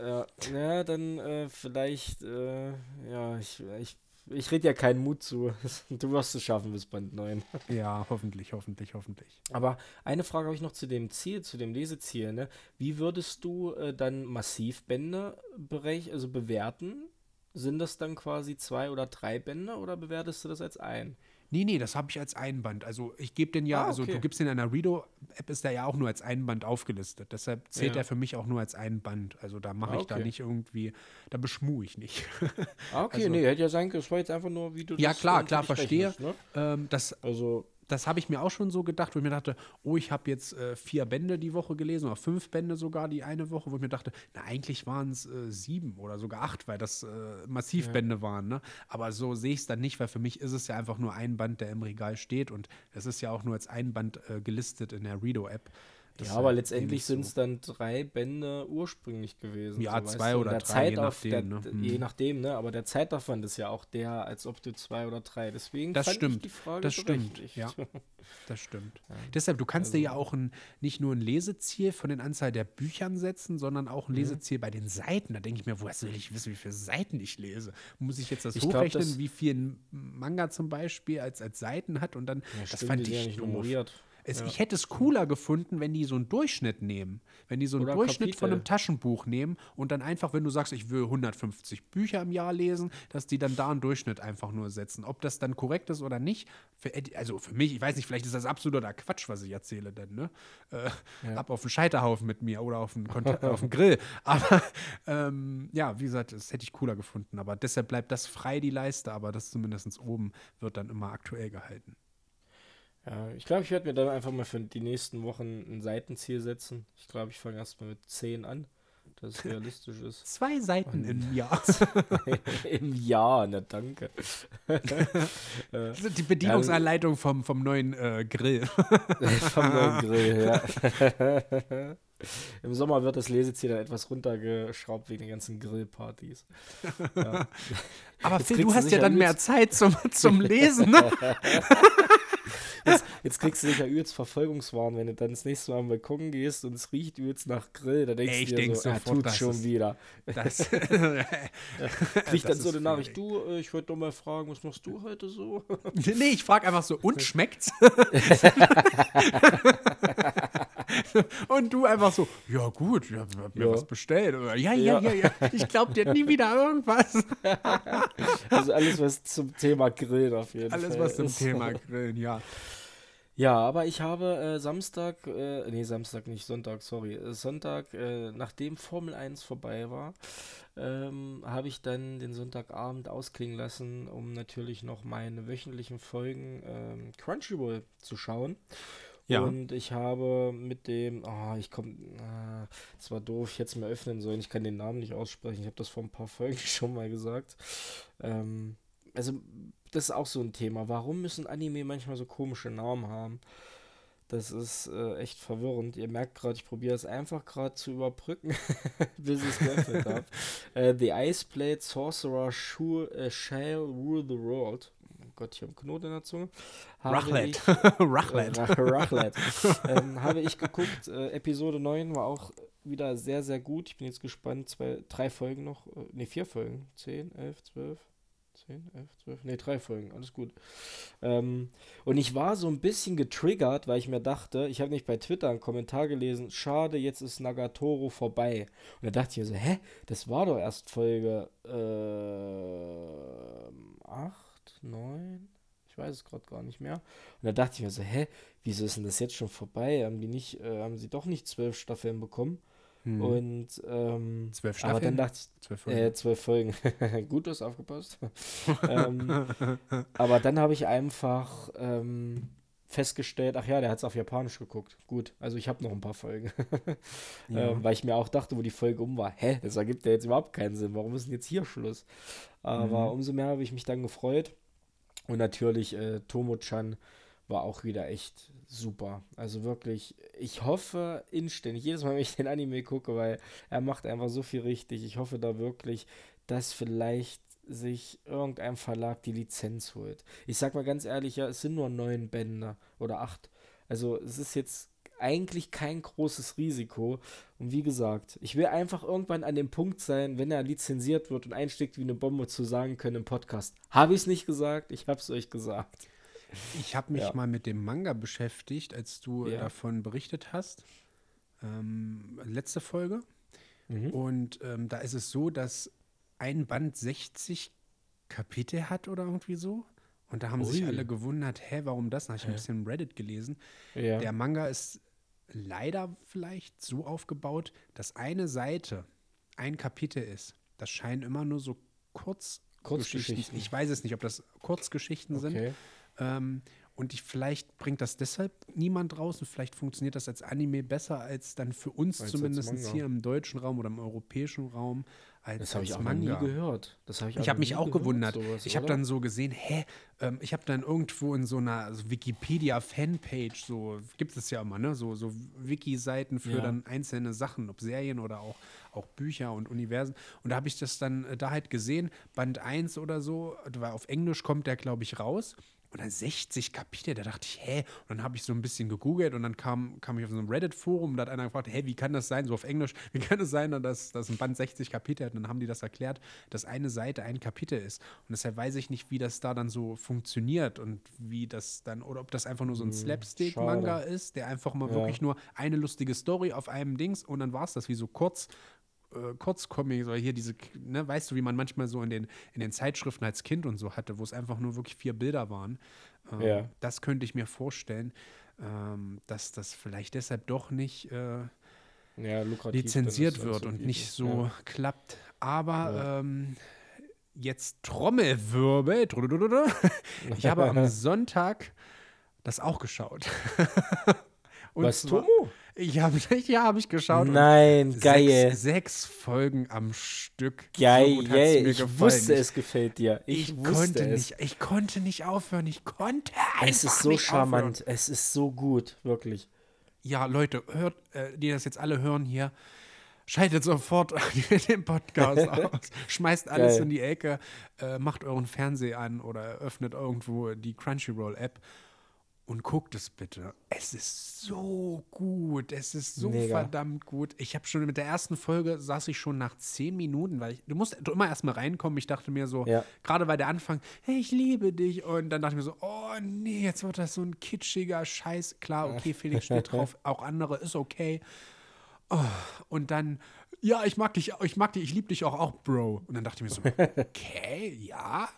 ja, ja dann äh, vielleicht, äh, ja, ich, ich, ich rede ja keinen Mut zu. <laughs> Du wirst es schaffen bis Band 9. <laughs> Ja, hoffentlich, hoffentlich, hoffentlich. Aber eine Frage habe ich noch zu dem Ziel, zu dem Leseziel. Ne? Wie würdest du äh, dann Massivbände berech also bewerten? Sind das dann quasi zwei oder drei Bände oder bewertest du das als ein? Nee, nee, das habe ich als Einband. Also ich gebe den ja, Ah, also okay. du gibst den in einer Redo-App, ist der ja auch nur als Einband aufgelistet. Deshalb zählt Ja. er für mich auch nur als Einband. Also da mache Ah, ich da okay. nicht irgendwie, da beschmue ich nicht. Ah, okay, Also- nee, hätte ja sein können. Das war jetzt einfach nur, wie du Ja, klar, klar, verstehe. ne? ähm, das Also, das habe ich mir auch schon so gedacht, wo ich mir dachte, oh, ich habe jetzt äh, vier Bände die Woche gelesen oder fünf Bände sogar die eine Woche, wo ich mir dachte, na, eigentlich waren es äh, sieben oder sogar acht, weil das äh, Massivbände waren. Ne? Aber so sehe ich es dann nicht, weil für mich ist es ja einfach nur ein Band, der im Regal steht und es ist ja auch nur als ein Band äh, gelistet in der Redo-App. Ja, aber Deshalb letztendlich ich sind es dann drei Bände ursprünglich gewesen. Ja, weißt zwei du. Oder der drei, je Zeitauf- nachdem, Der, ne? Je nachdem, ne? Aber der Zeitaufwand ist ja auch der, als ob du zwei oder drei. Deswegen Das fand ich stimmt, die Frage das <laughs> stimmt, ja. Das stimmt. Deshalb, du kannst dir ja Also auch ein, nicht nur ein Leseziel von den Anzahl der Büchern setzen, sondern auch ein Mhm. Leseziel bei den Seiten. Da denke ich mir, woher soll ich wissen, wie viele Seiten ich lese? Muss ich jetzt das Ich glaub, hochrechnen, das- wie viel ein Manga zum Beispiel als, als Seiten hat? Und dann, Ja, das stimmt, fand sind ja ich nicht doof. nummeriert. Es, Ja. Ich hätte es cooler gefunden, wenn die so einen Durchschnitt nehmen. Wenn die so einen Oder Durchschnitt von einem Kapitel. Taschenbuch nehmen und dann einfach, wenn du sagst, ich will 150 Bücher im Jahr lesen, dass die dann da einen Durchschnitt einfach nur setzen. Ob das dann korrekt ist oder nicht, für, also für mich, ich weiß nicht, vielleicht ist das absoluter Quatsch, was ich erzähle denn, ne? Äh, Ab auf den Scheiterhaufen mit mir oder auf den, auf den Grill. <laughs> Aber ähm, ja, wie gesagt, das hätte ich cooler gefunden. Aber deshalb bleibt das frei, die Leiste, aber das zumindest oben wird dann immer aktuell gehalten. Ja, ich glaube, ich werde mir dann einfach mal für die nächsten Wochen ein Seitenziel setzen. Ich glaube, ich fange erstmal mit 10 an, dass es realistisch ist. <laughs> Zwei Seiten im Jahr. <laughs> Im Jahr, na danke. Das <laughs> ist die Bedienungsanleitung vom, vom neuen äh, Grill. Vom neuen Grill, ja. Im Sommer wird das Leseziel dann etwas runtergeschraubt wegen den ganzen Grillpartys. Ja. Aber Phil, du hast ja dann mehr Zeit zum, zum Lesen, ne? Jetzt, jetzt kriegst du sicher übelst Verfolgungswahn, wenn du dann das nächste Mal am Balkon gehst und es riecht übelst nach Grill. Da denkst Ey, ich du dir denk so, er sofort, tut schon ist- wieder. Das, <laughs> <laughs> Krieg dann so eine Nachricht, du, äh, ich wollte doch mal fragen, was machst du heute so? nee, ich frage einfach so, und schmeckt's? <laughs> <laughs> und du einfach so, ja gut, ich hab, hab mir Ja. was bestellt. Oder, ja, ja, ja, Ja. ich glaub dir nie wieder irgendwas. <laughs> Also alles, was zum Thema Grillen auf jeden Fall Alles, was zum ist. Thema <laughs> Grillen, ja. Ja, aber ich habe äh, Samstag, äh, nee, Samstag nicht, Sonntag, sorry. Äh, Sonntag, äh, nachdem Formel 1 vorbei war, ähm, habe ich dann den Sonntagabend ausklingen lassen, um natürlich noch meine wöchentlichen Folgen ähm, Crunchyroll zu schauen. Ja. Und ich habe mit dem, ah, ich komme, ah, das war doof, ich hätte es mir öffnen sollen, ich kann den Namen nicht aussprechen, ich habe das vor ein paar Folgen <laughs> schon mal gesagt. Ähm, also, das ist auch so ein Thema. Warum müssen Anime manchmal so komische Namen haben? Das ist äh, echt verwirrend. Ihr merkt gerade, ich probiere es einfach gerade zu überbrücken, <laughs> bis ich es geöffnet habe. <laughs> Äh, the Ice Blade Sorcerer Shul, äh, Shall Rule the World. Gott, ich habe einen Knoten in der Zunge. Rachlet. Rachlet. Äh, Rachlet. ähm, habe ich geguckt. Äh, Episode 9 war auch wieder sehr, sehr gut. Ich bin jetzt gespannt. Zwei, drei Folgen noch. Ne, vier Folgen. 10, 11, 12. 10, 11, 12, ne, drei Folgen, alles gut. Ähm, und ich war so ein bisschen getriggert, weil ich mir dachte, ich habe nicht bei Twitter einen Kommentar gelesen, schade, jetzt ist Nagatoro vorbei. Und da dachte ich mir so, hä, das war doch erst Folge äh, 8, 9, ich weiß es gerade gar nicht mehr. Und da dachte ich mir so, hä, wieso ist denn das jetzt schon vorbei? Haben die nicht, äh, haben sie doch nicht zwölf Staffeln bekommen? Hm. Und ähm, zwölf Staffeln. Aber dann dachte ich, zwölf Folgen. Äh, zwölf Folgen. <laughs> Gut, du hast aufgepasst. <laughs> ähm, aber dann habe ich einfach ähm, festgestellt, ach ja, der hat es auf Japanisch geguckt. Gut, also ich habe noch ein paar Folgen. <laughs> ja. ähm, weil ich mir auch dachte, wo die Folge um war, hä, das ergibt ja jetzt überhaupt keinen Sinn. Warum ist denn jetzt hier Schluss? Aber mhm. umso mehr habe ich mich dann gefreut. Und natürlich äh, Tomo-chan war auch wieder echt super. Also wirklich, ich hoffe inständig, jedes Mal, wenn ich den Anime gucke, weil er macht einfach so viel richtig. Ich hoffe da wirklich, dass vielleicht sich irgendein Verlag die Lizenz holt. Ich sag mal ganz ehrlich, ja, es sind nur neun Bände oder acht. Also es ist jetzt eigentlich kein großes Risiko. Und wie gesagt, ich will einfach irgendwann an dem Punkt sein, wenn er lizenziert wird und einsteckt wie eine Bombe zu sagen können im Podcast. Habe ich es nicht gesagt? Ich habe es euch gesagt. Ich habe mich ja. mal mit dem Manga beschäftigt, als du ja. davon berichtet hast. Ähm, letzte Folge. Mhm. Und ähm, da ist es so, dass ein Band 60 Kapitel hat oder irgendwie so. Und da haben Ui. sich alle gewundert, hä, warum das? Da habe ich ein bisschen Reddit gelesen. Ja. Der Manga ist leider vielleicht so aufgebaut, dass eine Seite ein Kapitel ist. Das scheinen immer nur so kurz Kurzgeschichten. Ich weiß es nicht, ob das Kurzgeschichten okay. sind ähm, und ich, vielleicht bringt das deshalb niemand raus und vielleicht funktioniert das als Anime besser als dann für uns als zumindest hier im deutschen Raum oder im europäischen Raum. Als, das habe ich auch Manga. nie gehört. Das hab ich ich habe mich auch gewundert. Sowas, ich habe dann so gesehen, hä, ähm, ich habe dann irgendwo in so einer Wikipedia-Fanpage, so gibt es ja immer, ne, so, so Wiki-Seiten für ja. dann einzelne Sachen, ob Serien oder auch, auch Bücher und Universen. Und da habe ich das dann äh, da halt gesehen, Band 1 oder so, weil auf Englisch kommt der, glaube ich, raus oder 60 Kapitel. Da dachte ich, hä? Und dann habe ich so ein bisschen gegoogelt und dann kam, kam ich auf so ein Reddit-Forum, da hat einer gefragt, hä, wie kann das sein, so auf Englisch, <laughs> wie kann es sein, dass, dass ein Band 60 Kapitel hat? Und dann haben die das erklärt, dass eine Seite ein Kapitel ist. Und deshalb weiß ich nicht, wie das da dann so funktioniert und wie das dann, oder ob das einfach nur so ein hm, Slapstick-Manga ist, der einfach mal ja. wirklich nur eine lustige Story auf einem Dings und dann war es das, wie so kurz äh, Kurzcomics oder hier diese, ne, weißt du, wie man manchmal so in den, in den Zeitschriften als Kind und so hatte, wo es einfach nur wirklich vier Bilder waren. Ähm, ja. Das könnte ich mir vorstellen, ähm, dass das vielleicht deshalb doch nicht äh, ja, lizenziert wird und nicht so ja. klappt. Aber ähm, jetzt Trommelwirbel. Ich habe am <laughs> Sonntag das auch geschaut. <laughs> Was, Tomo? Ich habe <laughs> ja, hab ich geschaut. Nein, geil. Sechs, sechs, Folgen am Stück. Geil, so ich gefallen. wusste, es gefällt dir. Ich, ich konnte es. nicht, ich konnte nicht aufhören. Ich konnte Es ist so charmant. Aufhören. Es ist so gut, wirklich. Ja, Leute, hört, äh, die das jetzt alle hören hier, schaltet sofort <laughs> den Podcast <laughs> aus, schmeißt alles Geil. in die Ecke, äh, macht euren Fernseher an oder öffnet irgendwo die Crunchyroll-App und guckt es bitte. Es ist so gut. Es ist so Mega. verdammt gut. Ich habe schon mit der ersten Folge saß ich schon nach zehn Minuten, weil ich, du musst immer erstmal reinkommen. Ich dachte mir so, ja. gerade bei der Anfang, hey, ich liebe dich. Und dann dachte ich mir so, oh nee, jetzt wird das so ein kitschiger Scheiß. Klar, okay, Felix steht <laughs> drauf, auch andere ist okay. Oh, und dann, ja, ich mag dich, ich mag dich, ich liebe dich auch, auch, Bro. Und dann dachte ich mir so, <laughs> okay, ja.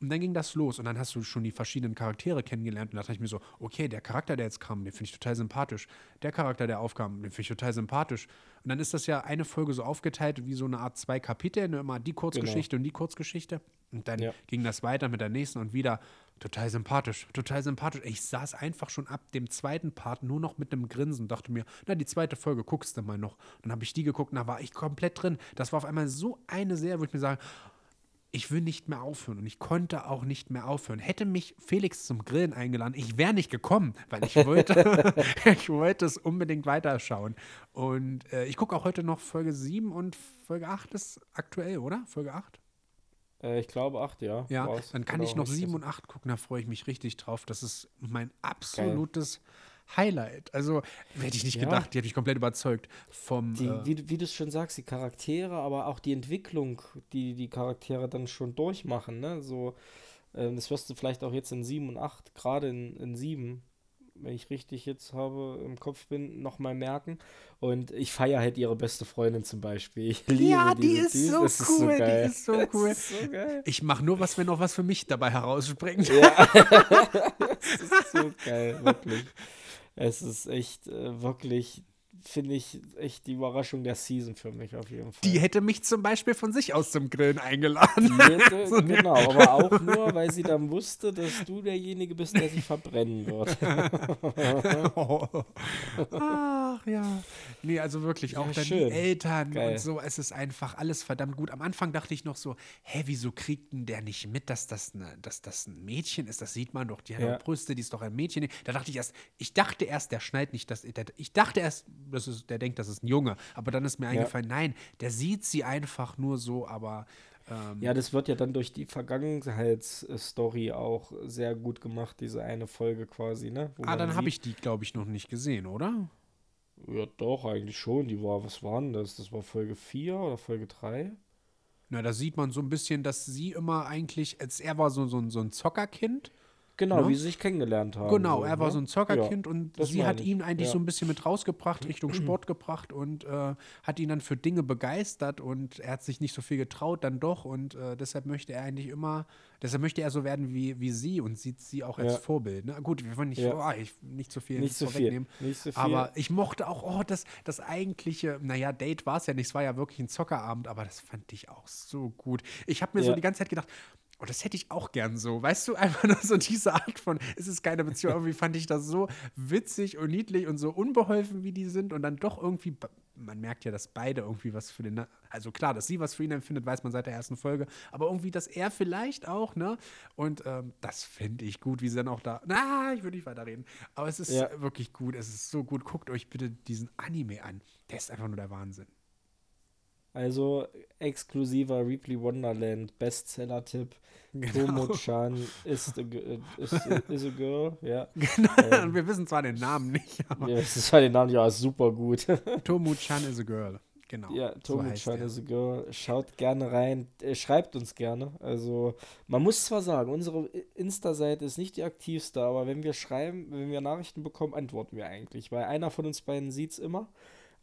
Und dann ging das los und dann hast du schon die verschiedenen Charaktere kennengelernt und da dachte ich mir so, okay, der Charakter, der jetzt kam, den finde ich total sympathisch. Der Charakter, der aufkam, den finde ich total sympathisch. Und dann ist das ja eine Folge so aufgeteilt wie so eine Art zwei Kapitel, ne? immer die Kurzgeschichte genau. und die Kurzgeschichte. Und dann ja. ging das weiter mit der nächsten und wieder total sympathisch, total sympathisch. Ich saß einfach schon ab dem zweiten Part nur noch mit einem Grinsen und dachte mir, na, die zweite Folge guckst du mal noch. Dann habe ich die geguckt und da war ich komplett drin. Das war auf einmal so eine Serie, wo ich mir sage, ich will nicht mehr aufhören und ich konnte auch nicht mehr aufhören. Hätte mich Felix zum Grillen eingeladen, ich wäre nicht gekommen, weil ich wollte, <laughs> <laughs> ich wollte es unbedingt weiterschauen. Und äh, ich gucke auch heute noch Folge 7 und Folge 8 ist aktuell, oder? Folge 8? Äh, ich glaube 8, ja. Ja, dann kann ich noch 7 und 8 gucken, da freue ich mich richtig drauf. Das ist mein absolutes Geil. Highlight. Also hätte ich nicht ja. gedacht, die hätte mich komplett überzeugt vom. Die, äh, wie, wie du es schon sagst, die Charaktere, aber auch die Entwicklung, die die Charaktere dann schon durchmachen. Ne? So, äh, das wirst du vielleicht auch jetzt in 7 und 8, gerade in, in 7, wenn ich richtig jetzt habe im Kopf bin, nochmal merken. Und ich feiere halt ihre beste Freundin zum Beispiel. Ich liebe ja, die ist, so cool, ist so die ist so cool. Ist so ich mache nur was, wenn noch was für mich dabei herausspringt. Ja. <laughs> das ist so geil, wirklich. Es ist echt äh, wirklich finde ich echt die Überraschung der Season für mich auf jeden Fall. Die hätte mich zum Beispiel von sich aus zum Grillen eingeladen. Hätte, <laughs> so genau, aber auch nur, weil sie dann wusste, dass du derjenige bist, der sich verbrennen wird. oh. <laughs> Ach ja. Nee, also wirklich, auch ja, dann schön. die Eltern Geil. und so, es ist einfach alles verdammt gut. Am Anfang dachte ich noch so, hä, wieso kriegt denn der nicht mit, dass das, eine, dass das ein Mädchen ist? Das sieht man doch, die hat ja. Brüste, die ist doch ein Mädchen. Da dachte ich erst, ich dachte erst, der schneidet nicht, dass, ich dachte erst, das ist, der denkt, das ist ein Junge. Aber dann ist mir eingefallen, ja. nein, der sieht sie einfach nur so, aber. Ähm, ja, das wird ja dann durch die Vergangenheitsstory auch sehr gut gemacht, diese eine Folge quasi, ne? Wo ah, dann habe ich die, glaube ich, noch nicht gesehen, oder? Ja, doch, eigentlich schon. Die war, was war denn das? Das war Folge 4 oder Folge 3? Na, da sieht man so ein bisschen, dass sie immer eigentlich, als er war so, so, so ein Zockerkind Genau, ne? wie sie sich kennengelernt haben. Genau, so, er war ne? so ein Zockerkind ja, und sie hat ihn eigentlich ja. so ein bisschen mit rausgebracht, Richtung Sport gebracht und äh, hat ihn dann für Dinge begeistert und er hat sich nicht so viel getraut, dann doch und äh, deshalb möchte er eigentlich immer, deshalb möchte er so werden wie, wie sie und sieht sie auch als ja. Vorbild. Ne? Gut, wir wollen nicht, oh, ich, nicht so viel nicht so vorwegnehmen, viel. Nicht so viel. aber ich mochte auch, oh, das, das eigentliche, naja, Date war es ja nicht, es war ja wirklich ein Zockerabend, aber das fand ich auch so gut. Ich habe mir so die ganze Zeit gedacht, Oh, das hätte ich auch gern so. Weißt du, <laughs> einfach nur so diese Art von, es ist keine Beziehung. Irgendwie fand ich das so witzig und niedlich und so unbeholfen, wie die sind. Und dann doch irgendwie, man merkt ja, dass beide irgendwie was für den, also klar, dass sie was für ihn empfindet, weiß man seit der ersten Folge. Aber irgendwie, dass er vielleicht auch, ne? Und ähm, das finde ich gut, wie sie dann auch da, na, ich würde nicht weiterreden. Aber es ist ja. wirklich gut. Es ist so gut. Guckt euch bitte diesen Anime an. Der ist einfach nur der Wahnsinn. Also exklusiver Ripley Wonderland Bestseller-Tipp. Genau. Tomo-chan is, is, is, a girl, ja. <laughs> Genau, ähm, wir wissen zwar den Namen nicht, <laughs> aber. Wir wissen zwar den Namen, ja, super gut. <laughs> Tomo-chan is a girl. Genau. Ja, Tomo-chan so is a girl. Schaut gerne rein, äh, schreibt uns gerne. Also, man muss zwar sagen, unsere Insta-Seite ist nicht die aktivste, aber wenn wir schreiben, wenn wir Nachrichten bekommen, antworten wir eigentlich, weil einer von uns beiden sieht es immer.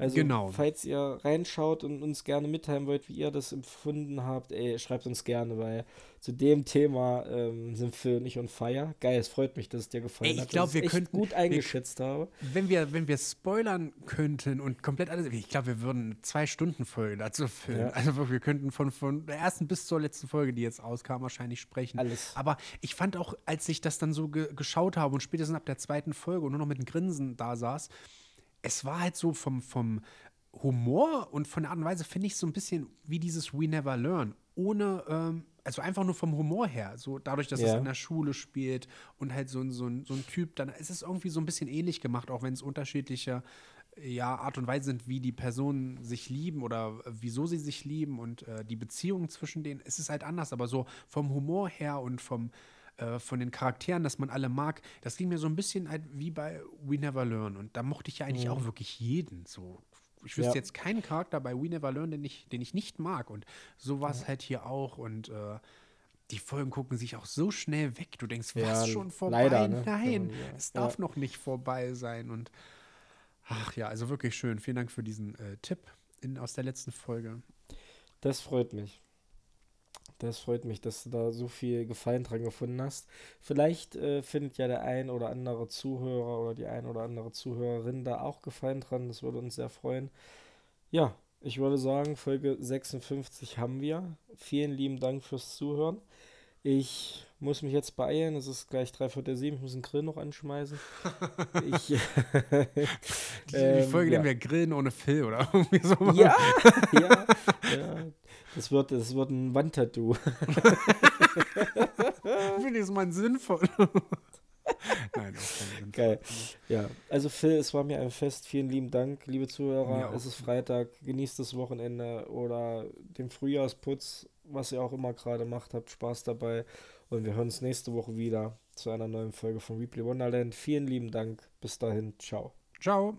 Also, genau. falls ihr reinschaut und uns gerne mitteilen wollt, wie ihr das empfunden habt, ey, schreibt uns gerne, weil zu dem Thema ähm, sind Phil und ich on fire. Geil, es freut mich, dass es dir gefallen ey, ich hat. Ich glaube, wir könnten gut eingeschätzt wir, habe. Wenn wir, wenn wir spoilern könnten und komplett alles, ich glaube, wir würden zwei Stunden Folge dazu füllen. Ja. Also wir könnten von, von der ersten bis zur letzten Folge, die jetzt auskam, wahrscheinlich sprechen. Alles. Aber ich fand auch, als ich das dann so ge geschaut habe und spätestens ab der zweiten Folge und nur noch mit einem Grinsen da saß, es war halt so vom, vom Humor und von der Art und Weise finde ich so ein bisschen wie dieses We Never Learn. Ohne, ähm, also einfach nur vom Humor her. So dadurch, dass ja. es in der Schule spielt und halt so, so, so ein Typ, dann ist es irgendwie so ein bisschen ähnlich gemacht, auch wenn es unterschiedliche ja, Art und Weise sind, wie die Personen sich lieben oder wieso sie sich lieben und äh, die Beziehungen zwischen denen. Es ist halt anders, aber so vom Humor her und vom, äh, von den Charakteren, dass man alle mag, das ging mir so ein bisschen halt wie bei We Never Learn. Und da mochte ich ja eigentlich mhm. auch wirklich jeden. So, ich wüsste ja. jetzt keinen Charakter bei We Never Learn, den ich, den ich nicht mag. Und so war es ja. halt hier auch. Und äh, die Folgen gucken sich auch so schnell weg. Du denkst, was ja, schon vorbei? Leider, ne? Nein, es darf noch nicht vorbei sein. Und ach ja, also wirklich schön. Vielen Dank für diesen äh, Tipp in, aus der letzten Folge. Das freut mich. Das freut mich, dass du da so viel Gefallen dran gefunden hast. Vielleicht äh, findet ja der ein oder andere Zuhörer oder die ein oder andere Zuhörerin da auch Gefallen dran. Das würde uns sehr freuen. Ja, ich würde sagen, Folge 56 haben wir. Vielen lieben Dank fürs Zuhören. Ich muss mich jetzt beeilen. Es ist gleich drei Viertel sieben. Ich muss den Grill noch anschmeißen. ich, <laughs> die, die <laughs> Folge ähm, ja. nennen wir Grillen ohne Phil oder <laughs> irgendwie so. Ja, ja, ja. Das wird, das wird ein Wandtattoo. Finde ich es mal sinnvoll. <laughs> Nein, auch Geil. Ja, also Phil, es war mir ein Fest. Vielen lieben Dank, liebe Zuhörer. Es ist Freitag. Genießt das Wochenende oder den Frühjahrsputz, was ihr auch immer gerade macht. Habt Spaß dabei. Und wir hören uns nächste Woche wieder zu einer neuen Folge von Weebly Wonderland. Vielen lieben Dank. Bis dahin. Ciao. Ciao.